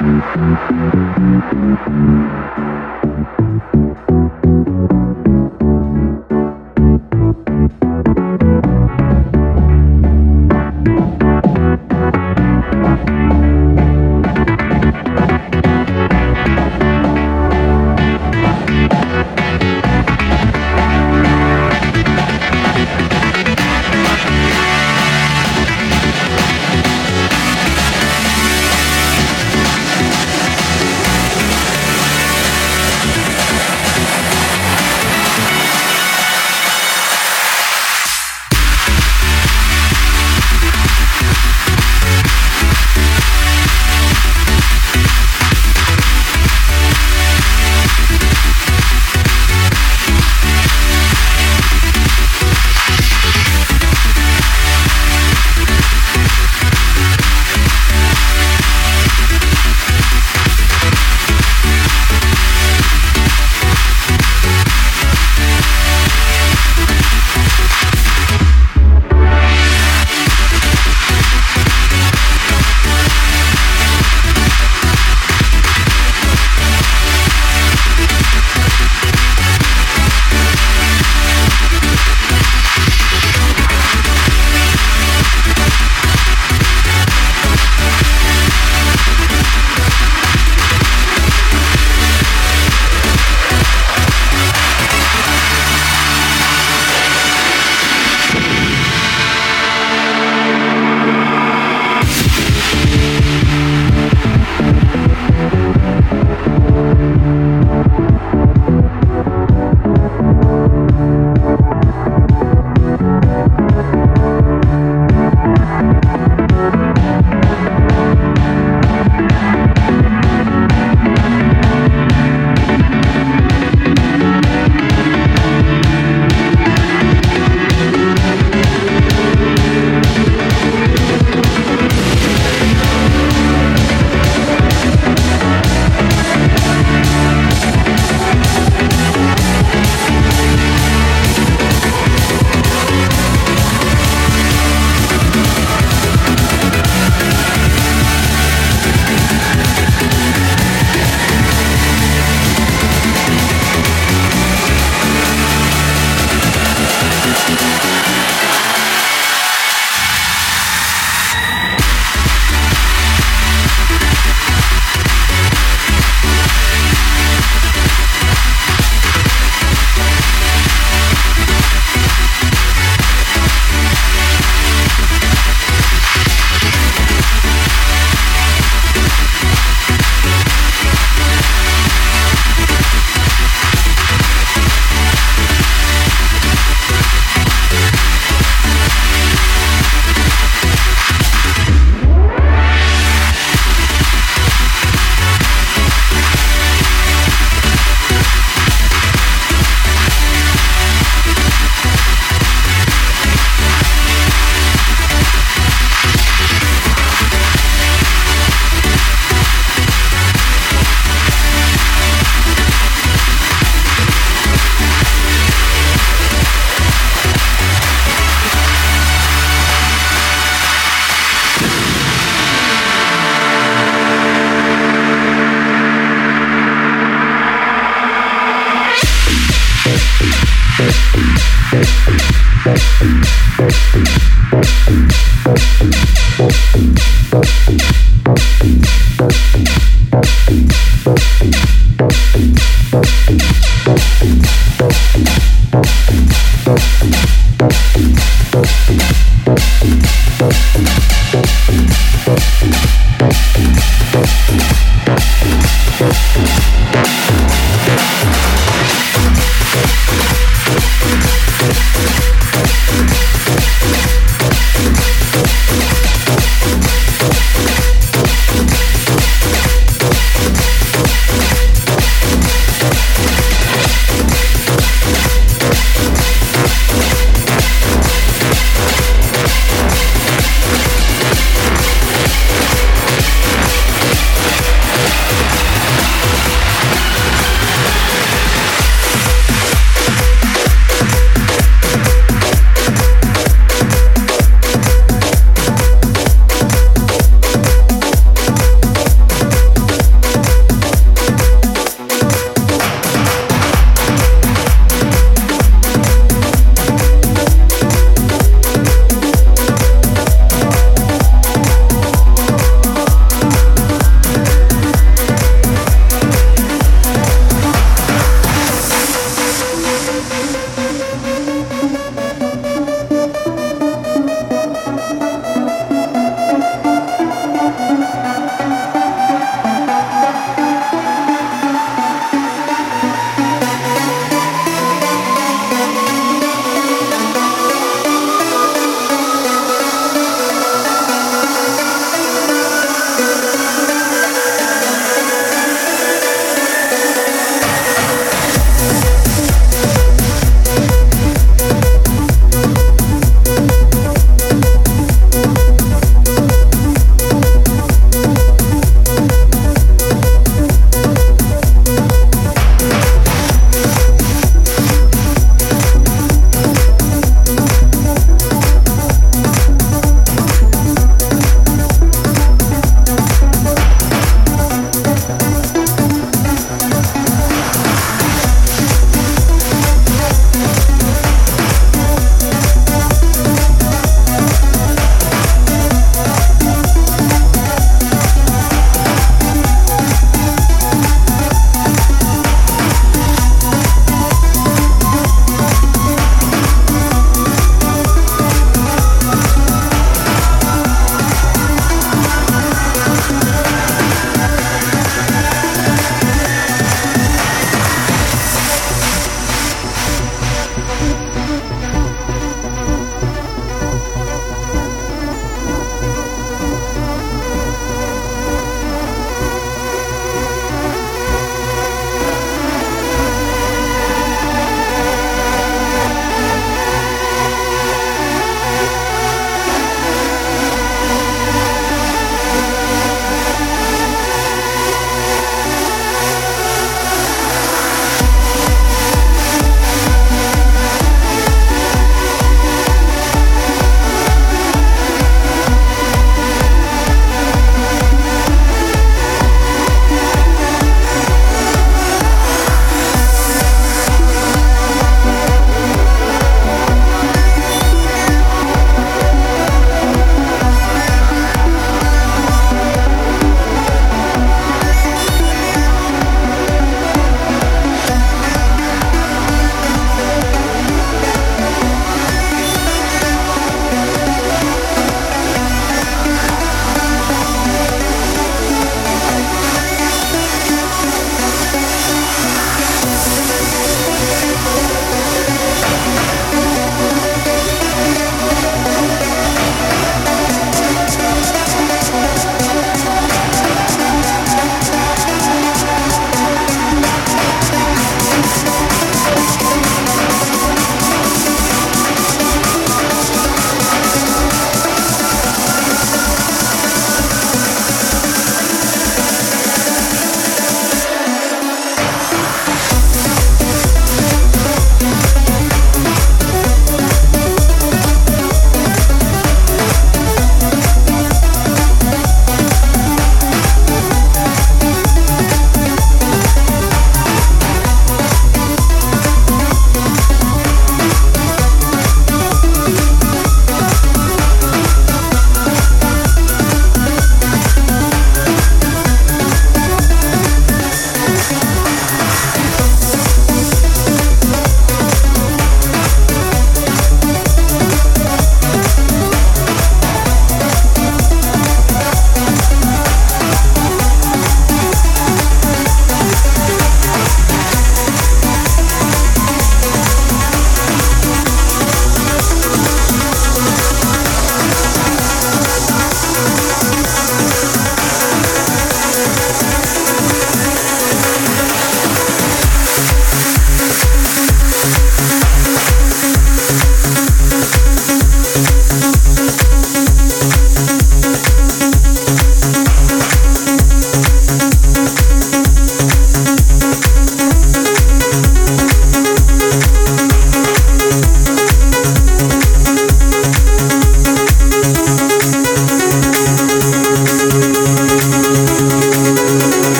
Música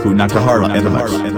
Haku Nakahara and Lex.